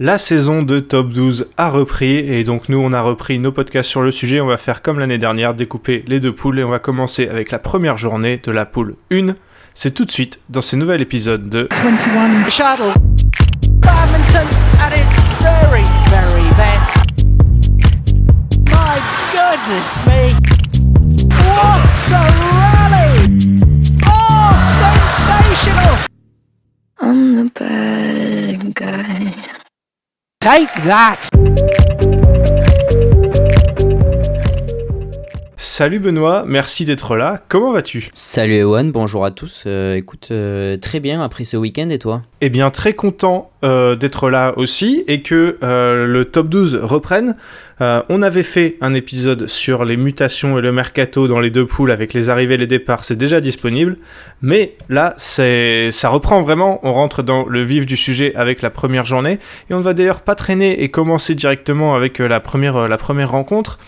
La saison de Top 12 a repris et donc nous on a repris nos podcasts sur le sujet. On va faire comme l'année dernière, découper les deux poules et on va commencer avec la première journée de la poule 1. C'est tout de suite dans ce nouvel épisode de 21 Shuttle. Badminton at its very, very best. My goodness me. What a rally! Oh, sensational! I'm the bad guy. Take that! Salut Benoît, merci d'être là. Comment vas-tu? Salut Ewan, bonjour à tous. Euh, écoute, euh, très bien après ce week-end et toi? Eh bien, très content euh, d'être là aussi et que le top 12 reprenne. on avait fait un épisode sur les mutations et le mercato dans les deux poules avec les arrivées et les départs, c'est déjà disponible. Mais là, c'est ça reprend vraiment. On rentre dans le vif du sujet avec la première journée et on ne va d'ailleurs pas traîner et commencer directement avec la première, la première rencontre.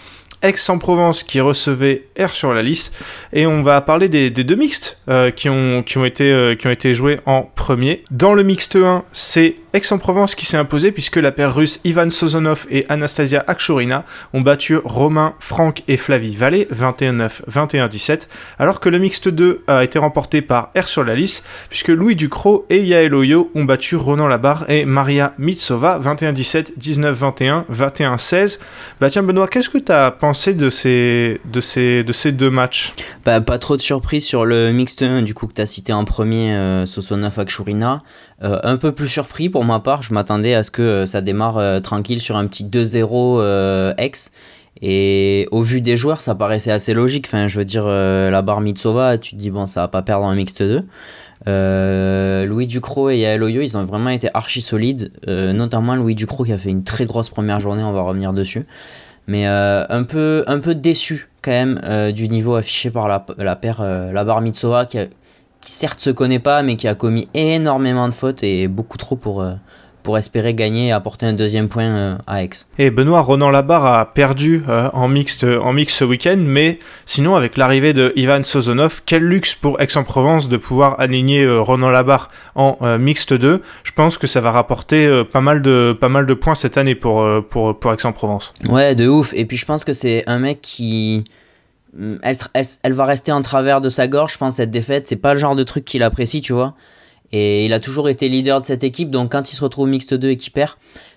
Aix-en-Provence qui recevait R sur la liste. Et on va parler des, deux mixtes euh, qui, ont, été, euh, qui ont été joués en premier. Dans le mixte 1, c'est Aix-en-Provence qui s'est imposé puisque la paire russe Ivan Sozonov et Anastasia Akshurina ont battu Romain, Franck et Flavie Vallée 21-9, 21-17. Alors que le mixte 2 a été remporté par R sur la liste puisque Louis Ducrot et Yael Oyo ont battu Ronan Labarre et Maria Mitsova 21-17, 19-21, 21-16. Bah tiens Benoît, qu'est-ce que tu as pensé de ces, de ces, de ces deux matchs? Bah, Pas trop de surprise sur le mixte 1 du coup que tu as cité en premier, euh, Sosona Fakshurina. Euh, un peu plus surpris pour ma part, je m'attendais à ce que euh, ça démarre euh, tranquille sur un petit 2-0 ex. Et au vu des joueurs, ça paraissait assez logique. Enfin, je veux dire, la barre Mitsova, tu te dis, bon, ça va pas perdre un mixte 2. Louis Ducrot et Yael ils ont vraiment été archi solides, notamment Louis Ducrot qui a fait une très grosse première journée, on va revenir dessus mais un, peu, déçu quand même du niveau affiché par la, paire, la Bar Mitsova, qui, qui, certes se connaît pas, mais qui a commis énormément de fautes et beaucoup trop pour, pour espérer gagner et apporter un deuxième point euh, à Aix. Et Benoît Ronan Labarre a perdu euh, en mixte en mix ce week-end, mais sinon avec l'arrivée de Ivan Sozonov, quel luxe pour Aix-en-Provence de pouvoir aligner euh, Ronan Labarre en mixte 2. Je pense que ça va rapporter pas mal de pas mal de points cette année pour pour, pour Aix-en-Provence. Ouais, de ouf. Et puis je pense que c'est un mec qui mm, elle, va rester en travers de sa gorge, je pense, cette défaite. C'est pas le genre de truc qu'il apprécie, tu vois. Et il a toujours été leader de cette équipe, donc quand il se retrouve mixte 2 et qu'il perd,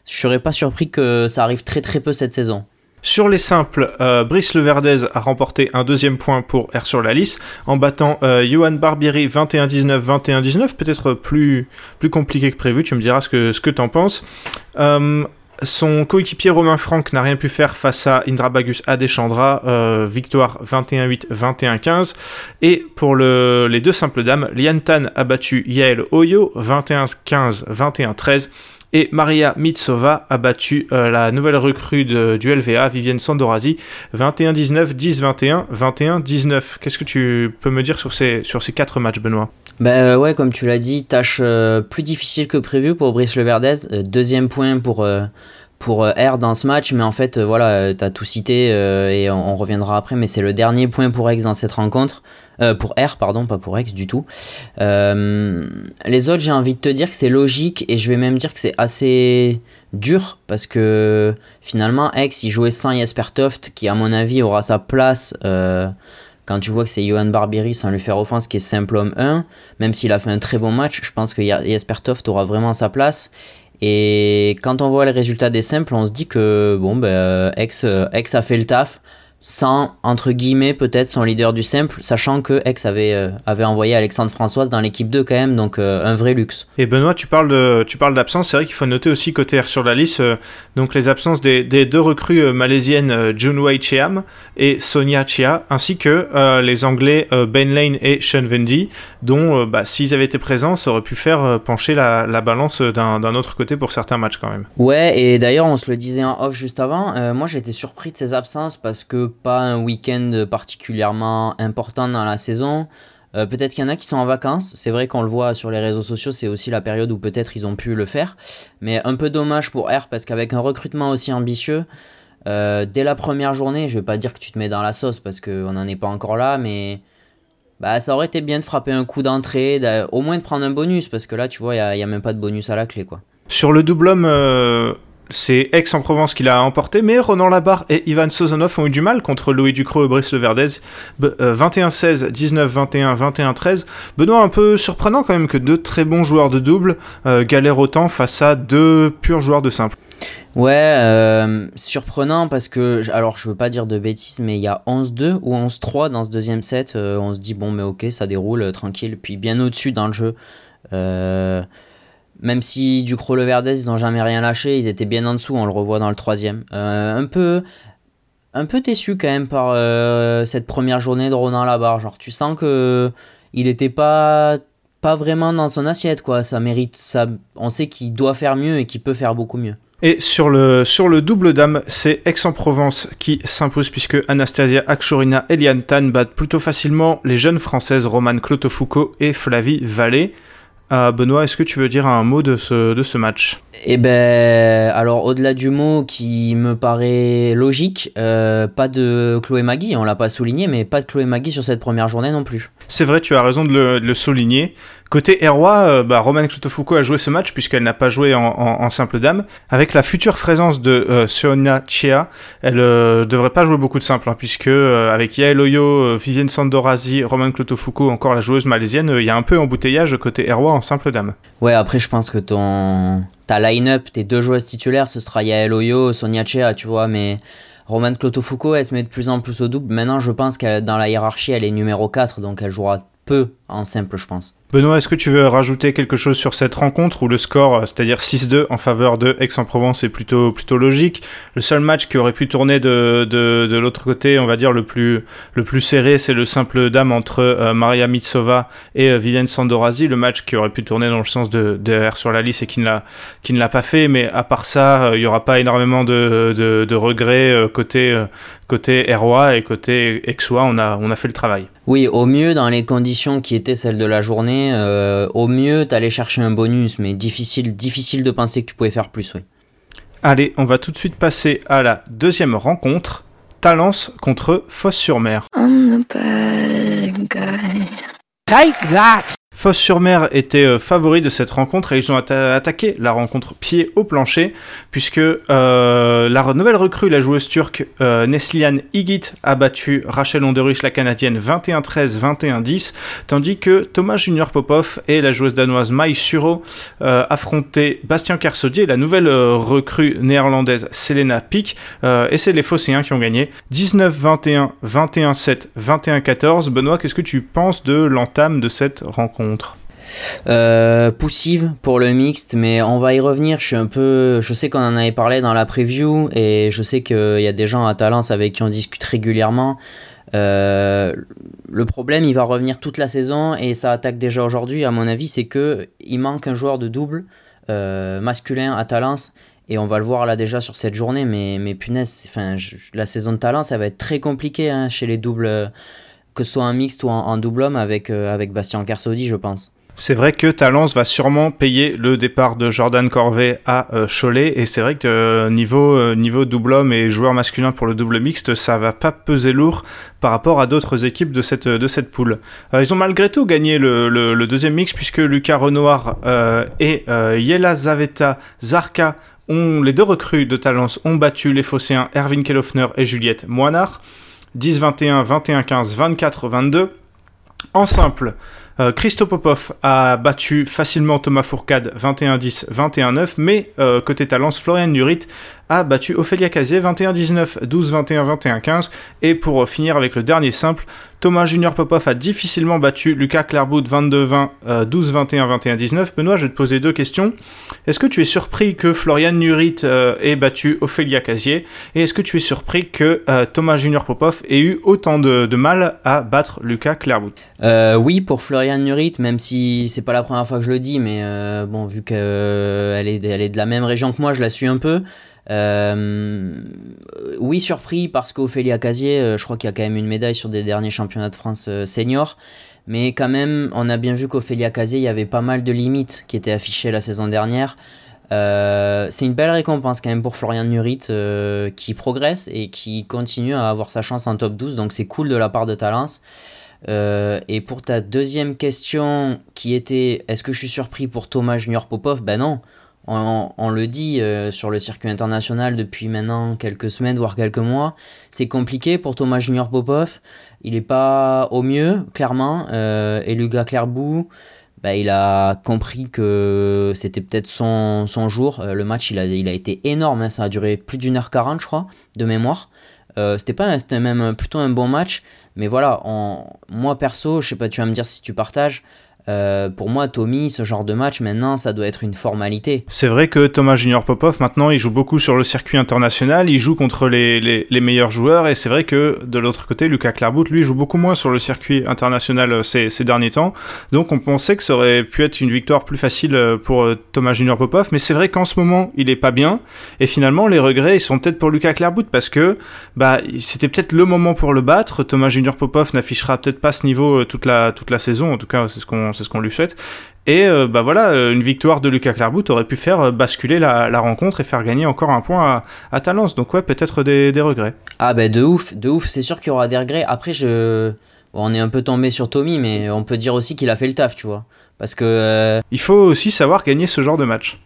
je serais pas surpris que ça arrive très très peu cette saison. Sur les simples, euh, Brice Leverdez a remporté un deuxième point pour R sur la liste en battant euh, Johan Barbieri 21-19, 21-19, peut-être plus, plus compliqué que prévu, tu me diras ce que, ce que t'en penses. Euh, son coéquipier Romain Franck n'a rien pu faire face à Indra Bagus Adeshandra, euh, victoire 21-8, 21-15. Et pour les deux simples dames, Lian Tan a battu Yael Oyo 21-15, 21-13. Et Maria Mitsova a battu euh, la nouvelle recrue du LVA, Vivienne Sandorazi, 21-19, 10-21, 21-19. Qu'est-ce que tu peux me dire sur ces, sur ces quatre matchs, Benoît? Bah ouais, comme tu l'as dit, tâche euh, plus difficile que prévu pour Brice Leverdez. Euh, deuxième point pour, euh, pour R dans ce match, mais en fait, voilà, t'as tout cité et on, reviendra après, mais c'est le dernier point pour X dans cette rencontre. pour R, pardon, pas pour X du tout. les autres, j'ai envie de te dire que c'est logique et je vais même dire que c'est assez dur parce que finalement, X, il jouait sans Jesper Toft qui, à mon avis, aura sa place quand tu vois que c'est Johan Barbieri sans lui faire offense qui est simple homme 1, même s'il a fait un très bon match, je pense que Jesper Toft aura vraiment sa place. Et quand on voit les résultats des simples, on se dit que bon, ben, ex, ex a fait le taf sans, entre guillemets, peut-être son leader du simple, sachant que Ex avait, euh, avait envoyé Alexandre Françoise dans l'équipe 2 quand même, donc euh, un vrai luxe. Et Benoît, tu parles, de, tu parles d'absence, c'est vrai qu'il faut noter aussi côté R sur la liste, euh, donc les absences des, des deux recrues malaisiennes Junwei Cheam et Sonia Chia, ainsi que les Anglais Ben Lane et Sean Vendy, dont bah, s'ils avaient été présents, ça aurait pu faire pencher la, la balance d'un autre côté pour certains matchs quand même. Ouais, et d'ailleurs on se le disait en off juste avant, moi été surpris de ces absences parce que pas un week-end particulièrement important dans la saison. Euh, peut-être qu'il y en a qui sont en vacances. C'est vrai qu'on le voit sur les réseaux sociaux, c'est aussi la période où peut-être ils ont pu le faire. Mais un peu dommage pour R parce qu'avec un recrutement aussi ambitieux, euh, dès la première journée, je vais pas dire que tu te mets dans la sauce parce qu'on n'en est pas encore là, mais bah, ça aurait été bien de frapper un coup d'entrée, au moins de prendre un bonus parce que là, tu vois, il n'y a, même pas de bonus à la clé. quoi. Sur le double homme, euh, c'est Aix-en-Provence qui l'a emporté, mais Ronan Labarre et Ivan Sozonov ont eu du mal contre Louis Ducrot et Brice Leverdez. Euh, 21-16, 19-21, 21-13. Benoît, un peu surprenant quand même que deux très bons joueurs de double euh, galèrent autant face à deux purs joueurs de simple. Ouais, euh, surprenant parce que, alors je veux pas dire de bêtises, mais il y a 11-2 ou 11-3 dans ce deuxième set. euh, on se dit, bon, mais ok, ça déroule tranquille. Puis bien au-dessus dans le jeu. Même si Ducrot le Verdez, ils n'ont jamais rien lâché, ils étaient bien en dessous, on le revoit dans le troisième. Euh, un peu. Un peu déçu quand même par euh, cette première journée de Ronan Labarre. Genre, tu sens que il était pas pas vraiment dans son assiette quoi. Ça mérite ça. On sait qu'il doit faire mieux et qu'il peut faire beaucoup mieux. Et sur le, sur le double dame, c'est Aix-en-Provence qui s'impose puisque Anastasia Akshorina et Liane Tan battent plutôt facilement les jeunes françaises Romane Clotofoucault et Flavie Vallée. Euh, Benoît, est-ce que tu veux dire un mot de ce, de ce match? Eh ben, alors au-delà du mot qui me paraît logique, euh, pas de Chloé Magui, on l'a pas souligné, mais pas de Chloé Magui sur cette première journée non plus. C'est vrai, tu as raison de le, de le souligner. Côté Herrois, euh, bah, Romane Clotofoucault a joué ce match puisqu'elle n'a pas joué en, simple dame. Avec la future présence de euh, Sonia Chea, elle euh, devrait pas jouer beaucoup de simple, hein, puisque avec Yael Oyo, Vivienne Sandorazi, Romane Clotofoucault, encore la joueuse malaisienne, il y a un peu embouteillage côté Herrois en simple dame. Ouais, après je pense que ton ta line-up, tes deux joueuses titulaires, ce sera Yael Oyo, Sonia Chea, tu vois, mais Romane Clotofoucault, elle se met de plus en plus au double. Maintenant, je pense qu'elle dans la hiérarchie, elle est numéro 4, donc elle jouera peu en simple, je pense. Benoît, est-ce que tu veux rajouter quelque chose sur cette rencontre où le score, c'est-à-dire 6-2 en faveur de Aix-en-Provence, est plutôt, plutôt logique? Le seul match qui aurait pu tourner de, de, de l'autre côté, on va dire le plus, le plus serré, c'est le simple dame entre euh, Maria Mitsova et euh, Vivienne Sandorazi. Le match qui aurait pu tourner dans le sens de, R sur la liste et qui ne l'a, qui ne l'a pas fait. Mais à part ça, euh, il n'y aura pas énormément de, de, regrets côté, côté Herrois et côté Aixois. On a, on a fait le travail. Oui, au mieux, dans les conditions qui étaient celles de la journée, euh, au mieux, t'allais chercher un bonus, mais difficile, difficile de penser que tu pouvais faire plus, oui. Allez, on va tout de suite passer à la deuxième rencontre. Talence contre Fosse-sur-Mer. I'm the bad guy. Take that! Fosse-sur-Mer était euh, favori de cette rencontre et ils ont atta- attaqué la rencontre pied au plancher puisque euh, la nouvelle recrue, la joueuse turque euh, Neslihan Igit a battu Rachel Onderich, la canadienne 21-13, 21-10 tandis que Thomas Junior Popov et la joueuse danoise Mai Suro euh, affrontaient Bastien Kersaudier, la nouvelle recrue néerlandaise Selena Pick et c'est les Phocéens qui ont gagné 19-21, 21-7, 21-14. Benoît, qu'est-ce que tu penses de l'entame de cette rencontre? Euh, poussive pour le mixte, mais on va y revenir. Je suis un peu, je sais qu'on en avait parlé dans la preview et je sais qu'il y a des gens à Talence avec qui on discute régulièrement. Euh, le problème, il va revenir toute la saison et ça attaque déjà aujourd'hui. À mon avis, c'est que il manque un joueur de double euh, masculin à Talence et on va le voir là déjà sur cette journée. Mais, mais punaise, enfin, la saison de Talence, ça va être très compliqué hein, chez les doubles, que ce soit en mixte ou en double homme avec, euh, avec Bastien Kersaudy, je pense. C'est vrai que Talence va sûrement payer le départ de Jordan Corvée à euh, Cholet et c'est vrai que euh, niveau, niveau double homme et joueur masculin pour le double mixte, ça va pas peser lourd par rapport à d'autres équipes de cette, de cette poule. Ils ont malgré tout gagné le, le- deuxième mix puisque Lucas Renoir et euh, Yelazaveta Zarka ont, les deux recrues de Talence ont battu les Phocéens Erwin Kellhoffner et Juliette Moinard 10-21, 21-15, 24-22. En simple, euh, Christo Popov a battu facilement Thomas Fourcade 21-10, 21-9, mais euh, côté Talence, Florian Nurit a battu Ophélia Casier 21-19, 12-21, 21-15, et pour euh, finir avec le dernier simple, Thomas Junior Popov a difficilement battu Lucas Clairbout 22-20, euh, 12-21, 21-19. Benoît, je vais te poser deux questions. Est-ce que tu es surpris que Florian Nurit euh, ait battu Ophélia Casier? Et est-ce que tu es surpris que euh, Thomas Junior Popov ait eu autant de, mal à battre Lucas Clairbout? Euh, oui, pour Florian Nurit, même si c'est pas la première fois que je le dis, mais bon, vu qu'elle est, elle est de la même région que moi, je la suis un peu. Euh, oui, surpris parce qu'Ophélia Casier, euh, je crois qu'il y a quand même une médaille sur des derniers championnats de France euh, seniors. Mais quand même, on a bien vu qu'Ophélia Casier, il y avait pas mal de limites qui étaient affichées la saison dernière. C'est une belle récompense quand même pour Florian Nurit qui progresse et qui continue à avoir sa chance en top 12, donc c'est cool de la part de Talence. Et pour ta deuxième question qui était est-ce que je suis surpris pour Thomas Junior Popov? Ben non. On, le dit euh, sur le circuit international depuis maintenant quelques semaines, voire quelques mois. C'est compliqué pour Thomas Junior Popov. Il n'est pas au mieux, clairement. Euh, et Lucas Clairbou, bah, il a compris que c'était peut-être son, son, jour. Euh, le match, il a, il a été énorme. Hein. Ça a duré plus d'une heure quarante, je crois, de mémoire. c'était pas c'était même plutôt un bon match mais voilà moi perso je sais pas tu vas me dire si tu partages euh, pour moi, Tommy, ce genre de match, maintenant, ça doit être une formalité. C'est vrai que Thomas Junior Popov, maintenant, il joue beaucoup sur le circuit international, il joue contre les, les, meilleurs joueurs, et c'est vrai que de l'autre côté, Lucas Clairbout, lui, joue beaucoup moins sur le circuit international euh, ces, ces, derniers temps. Donc, on pensait que ça aurait pu être une victoire plus facile euh, pour Thomas Junior Popov, mais c'est vrai qu'en ce moment, il est pas bien, et finalement, les regrets, ils sont peut-être pour Lucas Clairbout, parce que bah, c'était peut-être le moment pour le battre. Thomas Junior Popov n'affichera peut-être pas ce niveau toute la, toute la saison, en tout cas, c'est ce qu'on c'est ce qu'on lui souhaite. Et euh, bah voilà, euh, une victoire de Lucas Clairbout aurait pu faire euh, basculer la, rencontre et faire gagner encore un point à, à Talence. Donc ouais, peut-être des, regrets. Ah bah de ouf, de ouf, c'est sûr qu'il y aura des regrets. Après, je... on est un peu tombé sur Tommy, mais on peut dire aussi qu'il a fait le taf, tu vois. Parce que. Euh, Il faut aussi savoir gagner ce genre de match.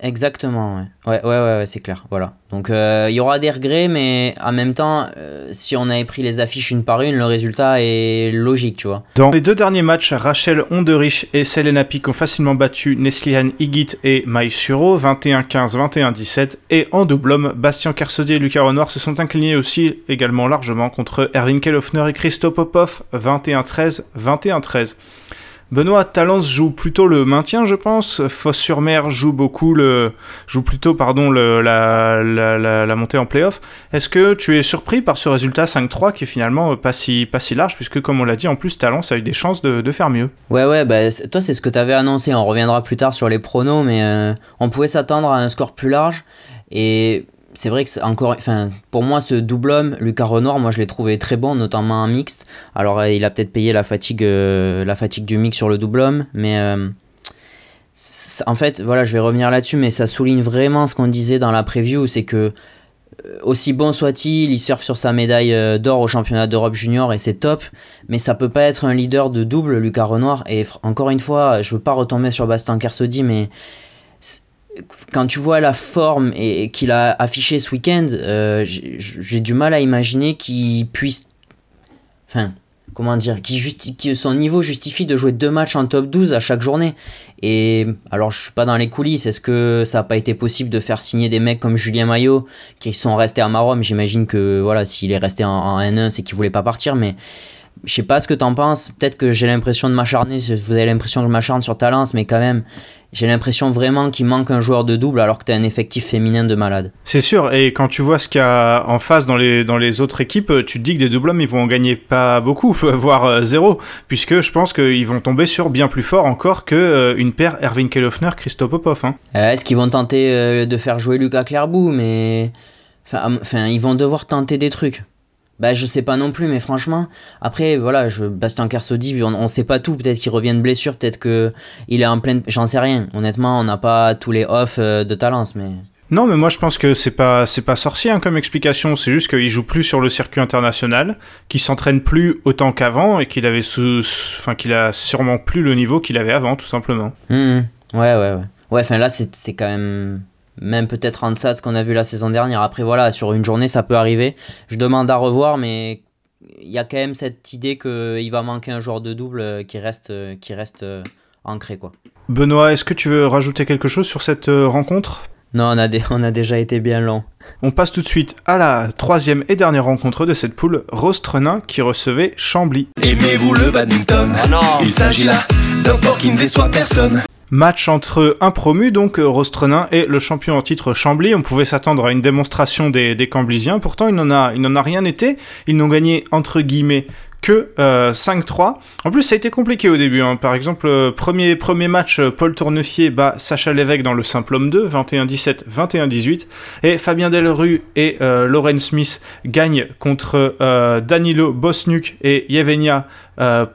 Exactement, ouais. Ouais, ouais, ouais, c'est clair. Voilà. Donc euh, il y aura des regrets, mais en même temps, euh, si on avait pris les affiches une par une, le résultat est logique, tu vois. Dans les deux derniers matchs, Rachel Onderich et Selena Pic ont facilement battu Neslihan Higit et Mai Suro, 21-15, 21-17. Et en double homme, Bastien Kersaudier et Lucas Renoir se sont inclinés aussi également largement contre Erwin Kelofner et Christophe Popov, 21-13, 21-13. Benoît Talence joue plutôt le maintien, je pense. Fosse-sur-Mer joue beaucoup le, joue plutôt pardon le, la, la, la, montée en playoff. Est-ce que tu es surpris par ce résultat 5-3 qui est finalement pas si, pas si large puisque comme on l'a dit en plus Talence a eu des chances de, faire mieux. Ouais ouais bah, toi c'est ce que tu avais annoncé. On reviendra plus tard sur les pronos mais euh, on pouvait s'attendre à un score plus large et c'est vrai que encore, enfin, pour moi, ce double homme, Lucas Renoir, moi je l'ai trouvé très bon, notamment en mixte. Alors, euh, il a peut-être payé la fatigue, euh, la fatigue du mix sur le double homme, mais euh, en fait, voilà, je vais revenir là-dessus, mais ça souligne vraiment ce qu'on disait dans la preview, c'est que aussi bon soit-il, il surfe sur sa médaille d'or au championnat d'Europe junior et c'est top, mais ça peut pas être un leader de double, Lucas Renoir. Et encore une fois, je veux pas retomber sur Bastien Kersodi, mais quand tu vois la forme et, qu'il a affiché ce week-end, euh, j'ai du mal à imaginer qu'il puisse. Enfin, comment dire que son niveau justifie de jouer deux matchs en top 12 à chaque journée. Et alors, je suis pas dans les coulisses. Est-ce que ça n'a pas été possible de faire signer des mecs comme Julien Maillot qui sont restés à Marom J'imagine que voilà, s'il est resté en, en N1, c'est qu'il voulait pas partir. Mais je sais pas ce que t'en penses. Peut-être que j'ai l'impression de m'acharner. Vous avez l'impression que je m'acharne sur Talence, mais quand même, j'ai l'impression vraiment qu'il manque un joueur de double alors que tu as un effectif féminin de malade. C'est sûr, et quand tu vois ce qu'il y a en face dans les, dans les autres équipes, tu te dis que des double hommes, ils vont en gagner pas beaucoup, voire euh, zéro, puisque je pense qu'ils vont tomber sur bien plus fort encore que euh, une paire Erwin Kelofner, Christophe Popov. Hein. Euh, est-ce qu'ils vont tenter de faire jouer Lucas Clairbout Mais. Enfin, ils vont devoir tenter des trucs. Bah, je sais pas non plus, mais franchement, après, voilà, je, Bastien Kersodi, on, on sait pas tout. Peut-être qu'il revient de blessure, peut-être que il est en pleine. J'en sais rien. Honnêtement, on n'a pas tous les off euh, de Talence, mais. Non, mais moi je pense que c'est pas c'est pas sorcier hein, comme explication. C'est juste qu'il joue plus sur le circuit international, qu'il s'entraîne plus autant qu'avant et qu'il avait sous, enfin qu'il a sûrement plus le niveau qu'il avait avant, tout simplement. Mmh, mmh. ouais, ouais, ouais. Ouais, enfin là c'est quand même même peut-être en deçà de ce qu'on a vu la saison dernière. Après, voilà, sur une journée, ça peut arriver. Je demande à revoir, mais il y a quand même cette idée qu'il va manquer un joueur de double qui reste, qui reste euh, ancré. Quoi. Benoît, est-ce que tu veux rajouter quelque chose sur cette euh, rencontre? Non, on a, on a déjà été bien long. On passe tout de suite à la troisième et dernière rencontre de cette poule, Rostrenin qui recevait Chambly. Aimez-vous le badminton? Ah non. Il s'agit là d'un sport qui ne déçoit personne. Match entre un promu, donc euh, Rostrenin, et le champion en titre Chambly. On pouvait s'attendre à une démonstration des, des Camblisiens. Pourtant, il n'en a, a rien été. Ils n'ont gagné, entre guillemets, que 5-3. Euh, en plus, ça a été compliqué au début. Hein. Par exemple, euh, premier, premier match, Paul Tournefier bat Sacha Lévesque dans le simple homme 2, 21-17, 21-18. Et Fabien Delru et Lauren Smith gagnent contre Danilo Bosnuk et Yevenia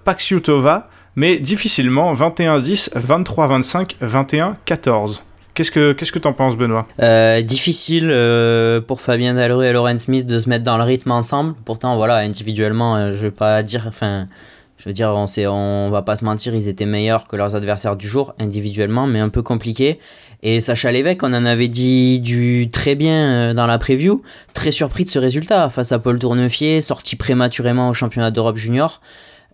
Paxiutova mais difficilement 21-10, 23-25, 21-14. Qu'est-ce que qu'est-ce que t'en penses, Benoît? Euh, Difficile euh, pour Fabien Dalleru et Lauren Smith de se mettre dans le rythme ensemble. Pourtant, voilà, individuellement, euh, je vais pas dire, enfin, Je veux dire, on, sait, on va pas se mentir, ils étaient meilleurs que leurs adversaires du jour, individuellement, mais un peu compliqué. Et Sacha Lévesque, on en avait dit du très bien euh, dans la preview, très surpris de ce résultat face à Paul Tournefier, sorti prématurément au championnat d'Europe junior.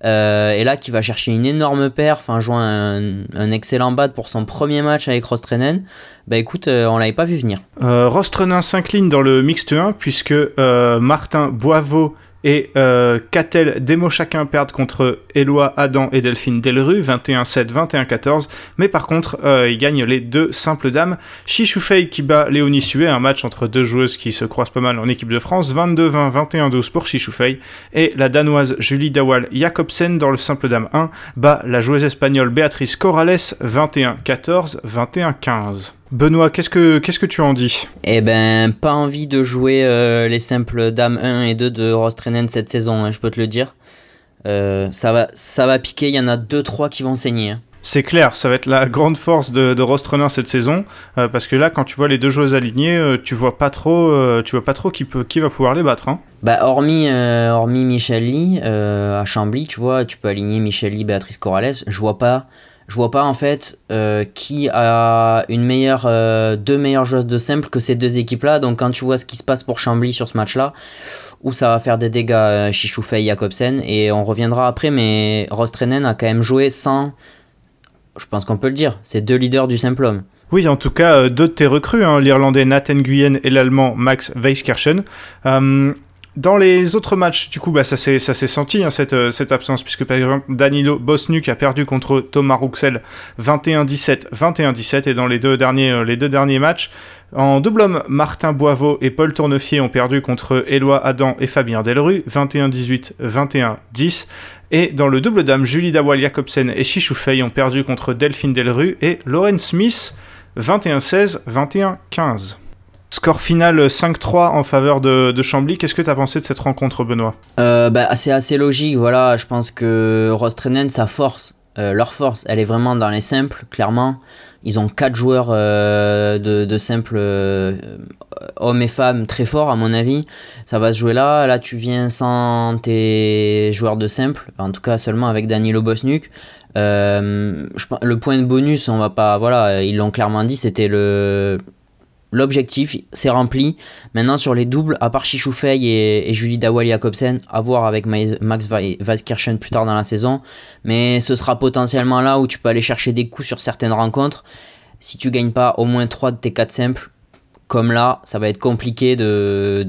Euh, et là, qui va chercher une énorme perf en jouant un, excellent bad pour son premier match avec Rostrennen. Bah écoute, euh, on l'avait pas vu venir. Euh, Rostrenin s'incline dans le mixte 1 puisque euh, Martin Boiveau et euh, Catel Demo chacun perdent contre Éloi Adam et Delphine Delru 21-7, 21-14 mais par contre euh, ils gagnent les deux simples dames. Chichoufei qui bat Léonie Sué un match entre deux joueuses qui se croisent pas mal en équipe de France. 22-20, 21-12 pour Chichoufei et la danoise Julie Dawal Jacobsen dans le simple dame 1 bat la joueuse espagnole Béatrice Corrales 21-14, 21-15 Benoît, qu'est-ce que qu'est-ce que tu en dis? Eh ben, pas envie de jouer euh, les simples dames 1 et 2 de Rostrennen cette saison, hein, je peux te le dire. Euh, ça, va, ça va piquer, il y en a 2-3 qui vont saigner. hein. C'est clair, ça va être la grande force de, de Rostrenin cette saison, euh, parce que là, quand tu vois les deux joueuses alignées, tu vois pas trop, tu vois pas trop qui peut, qui va pouvoir les battre. Hein. Bah, hormis, hormis Michel Lee, à Chambly, tu vois, tu peux aligner Michel Lee, Béatrice Corrales. Je vois pas, je vois pas en fait euh, qui a une meilleure, euh, deux meilleures joueuses de simple que ces deux équipes-là. Donc quand tu vois ce qui se passe pour Chambly sur ce match-là, où ça va faire des dégâts euh, Chichoufei, Jacobsen, et on reviendra après, mais Rostrennen a quand même joué sans, je pense qu'on peut le dire, c'est deux leaders du simple homme. Oui, en tout cas, euh, deux de tes recrues, hein, l'Irlandais Nathan Nguyen et l'Allemand Max Weiskirchen. Dans les autres matchs, du coup, bah, ça s'est senti hein, cette, euh, cette absence, puisque par exemple Danilo Bosnuk a perdu contre Thomas Rouxel 21-17, 21-17, et dans les deux derniers, euh, les deux derniers matchs, en double homme, Martin Boiveau et Paul Tournefier ont perdu contre Éloi Adam et Fabien Delru 21-18, 21-10. Et dans le double dame, Julie Dawal Jacobsen et Chichoufei ont perdu contre Delphine Delru et Lauren Smith 21-16, 21-15. Score final 5-3 en faveur de, de Chambly. Qu'est-ce que tu as pensé de cette rencontre, Benoît? Euh, bah, c'est assez logique, voilà. Je pense que Rostrennen, sa force, euh, leur force, elle est vraiment dans les simples, clairement. Ils ont quatre joueurs euh, de, de simples, hommes et femmes, très forts, à mon avis. Ça va se jouer là. Là, tu viens sans tes joueurs de simple, en tout cas seulement avec Danilo Bosnuk. Le point de bonus, on va pas. Voilà, ils l'ont clairement dit, c'était le. L'objectif, c'est rempli. Maintenant, sur les doubles, à part Chichoufei et, Julie Dawal Jacobsen, à voir avec Ma- Max Vazkirchen plus tard dans la saison. Mais ce sera potentiellement là où tu peux aller chercher des coups sur certaines rencontres. Si tu gagnes pas au moins 3 de tes 4 simples, comme là, ça va être compliqué de,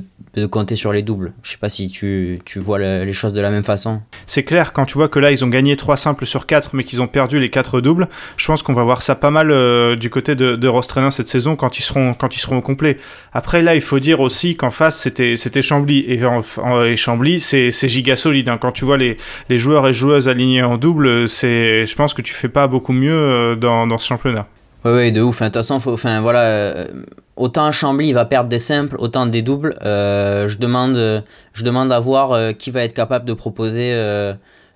compter sur les doubles. Je sais pas si tu, vois le- les choses de la même façon. C'est clair, quand tu vois que là, ils ont gagné 3 simples sur 4, mais qu'ils ont perdu les 4 doubles, je pense qu'on va voir ça pas mal euh, du côté de, de Rostrenin cette saison quand ils seront, au complet. Après, là, il faut dire aussi qu'en face, c'était Chambly. Et, Chambly, c'est giga solide. hein. Quand tu vois les, joueurs et joueuses alignés en double, je pense que tu fais pas beaucoup mieux euh, dans ce championnat. Ouais, ouais, de ouf. De toute façon, voilà, euh, autant Chambly va perdre des simples, autant des doubles. Euh, je, demande, euh, je demande à voir qui va être capable de proposer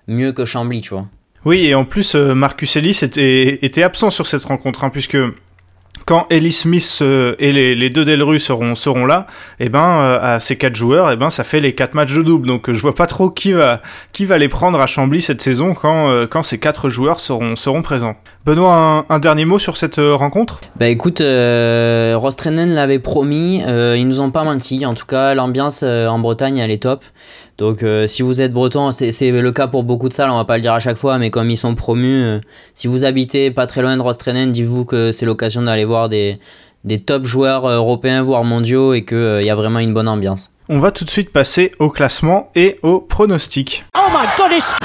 mieux que Chambly, tu vois. Oui, et en plus, Marcus Ellis était, était absent sur cette rencontre, hein, puisque quand Ellis Smith euh, et les, deux Delru seront, seront là, et ben, euh, à ces quatre joueurs, et ben, ça fait les quatre matchs de double. Donc, je vois pas trop qui va, qui va les prendre à Chambly cette saison quand, euh, quand ces quatre joueurs seront, présents. Benoît, un, dernier mot sur cette rencontre? Bah écoute, euh, Rostrennen l'avait promis, euh, ils nous ont pas menti. En tout cas, l'ambiance en Bretagne, elle est top. Donc euh, si vous êtes breton, c'est le cas pour beaucoup de salles, on va pas le dire à chaque fois, mais comme ils sont promus, euh, si vous habitez pas très loin de Rostrennen, dites-vous que c'est l'occasion d'aller voir des, des top joueurs euh, européens, voire mondiaux, et qu'il y a vraiment une bonne ambiance. On va tout de suite passer au classement et au pronostic. Oh my goodness!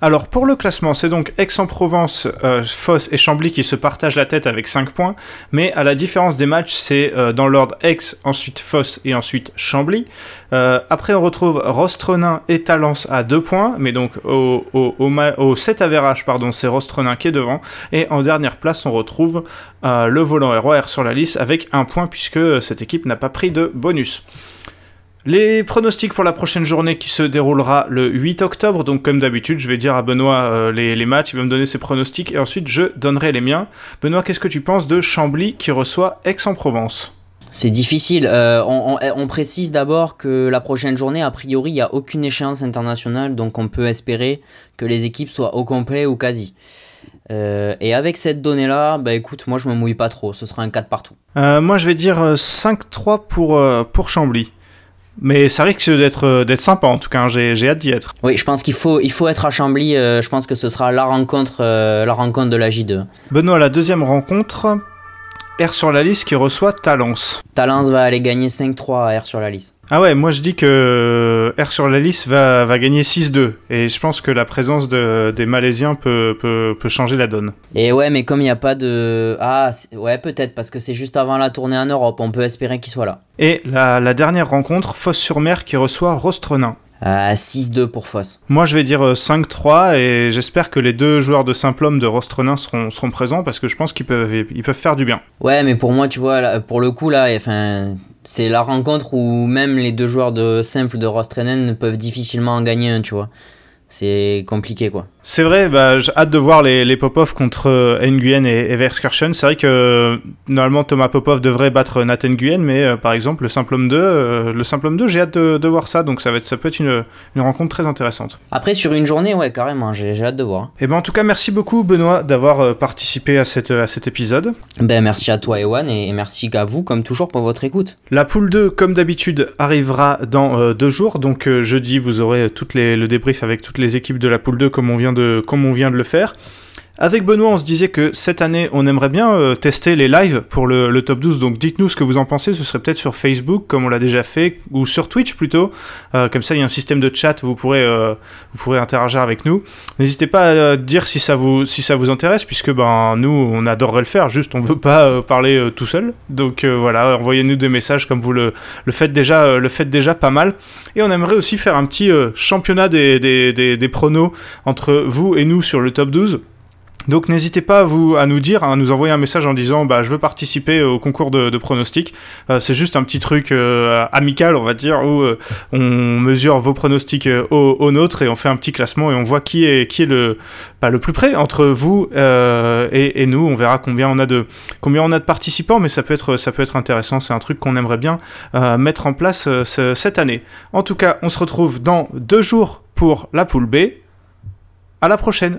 Alors pour le classement, c'est donc Aix-en-Provence, euh, Foss et Chambly qui se partagent la tête avec 5 points, mais à la différence des matchs, c'est euh, dans l'ordre Aix, ensuite Foss et ensuite Chambly. Euh, après on retrouve Rostrenin et Talence à 2 points, mais donc au, au, au, ma- au 7 avérage, c'est Rostrenin qui est devant, et en dernière place on retrouve euh, le volant ROR sur la liste avec un point puisque cette équipe n'a pas pris de bonus. Les pronostics pour la prochaine journée qui se déroulera le 8 octobre, donc comme d'habitude, je vais dire à Benoît euh, les, les matchs, il va me donner ses pronostics et ensuite je donnerai les miens. Benoît, qu'est-ce que tu penses de Chambly qui reçoit Aix-en-Provence? C'est difficile. Euh, on, on, on, précise d'abord que la prochaine journée, a priori, il n'y a aucune échéance internationale, donc on peut espérer que les équipes soient au complet ou quasi. Euh, et avec cette donnée-là, bah écoute, moi je me mouille pas trop, ce sera un 4 partout. Moi je vais dire 5-3 pour, pour Chambly. Mais ça risque d'être d'être sympa en tout cas, hein. j'ai hâte d'y être. Oui, je pense qu'il faut, il faut être à Chambly, je pense que ce sera la rencontre, la rencontre de la J2. Benoît, la deuxième rencontre, R sur la liste qui reçoit Talence. Talence va aller gagner 5-3 à R sur la liste. Ah ouais, moi je dis que R sur la liste va, va gagner 6-2. Et je pense que la présence de, des Malaisiens peut, peut, peut, changer la donne. Et ouais, mais comme il n'y a pas de. Ah, ouais, peut-être, parce que c'est juste avant la tournée en Europe. On peut espérer qu'il soit là. Et la, la dernière rencontre, Fosse-sur-Mer qui reçoit Rostrenin. À 6-2 pour Foss. Moi, je vais dire 5-3 et j'espère que les deux joueurs de Simplhomme de Rostrenin seront, seront présents parce que je pense qu'ils peuvent, ils peuvent faire du bien. Ouais, mais pour moi, tu vois, pour le coup, là, enfin, c'est la rencontre où même les deux joueurs de simple de Rostrenin peuvent difficilement en gagner un, tu vois c'est compliqué quoi. C'est vrai, bah, j'ai hâte de voir les, les Popov contre euh, Nguyen et, et. C'est vrai que euh, normalement Thomas Popov devrait battre Nathan Nguyen, mais euh, par exemple le simple homme 2, le simple homme 2, j'ai hâte de, de, voir ça, donc ça, va être, ça peut être une, une, rencontre très intéressante. Après sur une journée, ouais carrément, j'ai hâte de voir. Et eh ben en tout cas merci beaucoup Benoît d'avoir participé à, cette, à cet épisode. Ben merci à toi Ewan et, et merci à vous comme toujours pour votre écoute. La poule 2 comme d'habitude arrivera dans deux jours, donc jeudi vous aurez toutes les, le débrief avec toutes les équipes de la poule 2 comme on vient de, comme on vient de le faire. Avec Benoît, on se disait que cette année, on aimerait bien euh, tester les lives pour le, top 12. Donc dites-nous ce que vous en pensez. Ce serait peut-être sur Facebook, comme on l'a déjà fait, ou sur Twitch plutôt. Euh, comme ça, il y a un système de chat, vous pourrez, euh, vous pourrez interagir avec nous. N'hésitez pas à dire si ça vous, si ça vous intéresse, puisque ben, nous, on adorerait le faire. Juste, on veut pas parler tout seul. Donc voilà, envoyez-nous des messages comme vous le, le faites déjà, le faites déjà pas mal. Et on aimerait aussi faire un petit championnat des, des, des pronos entre vous et nous sur le top 12. Donc n'hésitez pas à, vous, à nous dire, à nous envoyer un message en disant bah, je veux participer au concours de, pronostics. Euh, c'est juste un petit truc euh, amical, on va dire, où euh, on mesure vos pronostics au, au nôtre et on fait un petit classement et on voit qui est, qui est le, bah, le plus près entre vous et, nous. On verra combien on a de, combien on a de participants, mais ça peut être, ça peut être intéressant. C'est un truc qu'on aimerait bien mettre en place ce, cette année. En tout cas, on se retrouve dans deux jours pour la poule B. À la prochaine!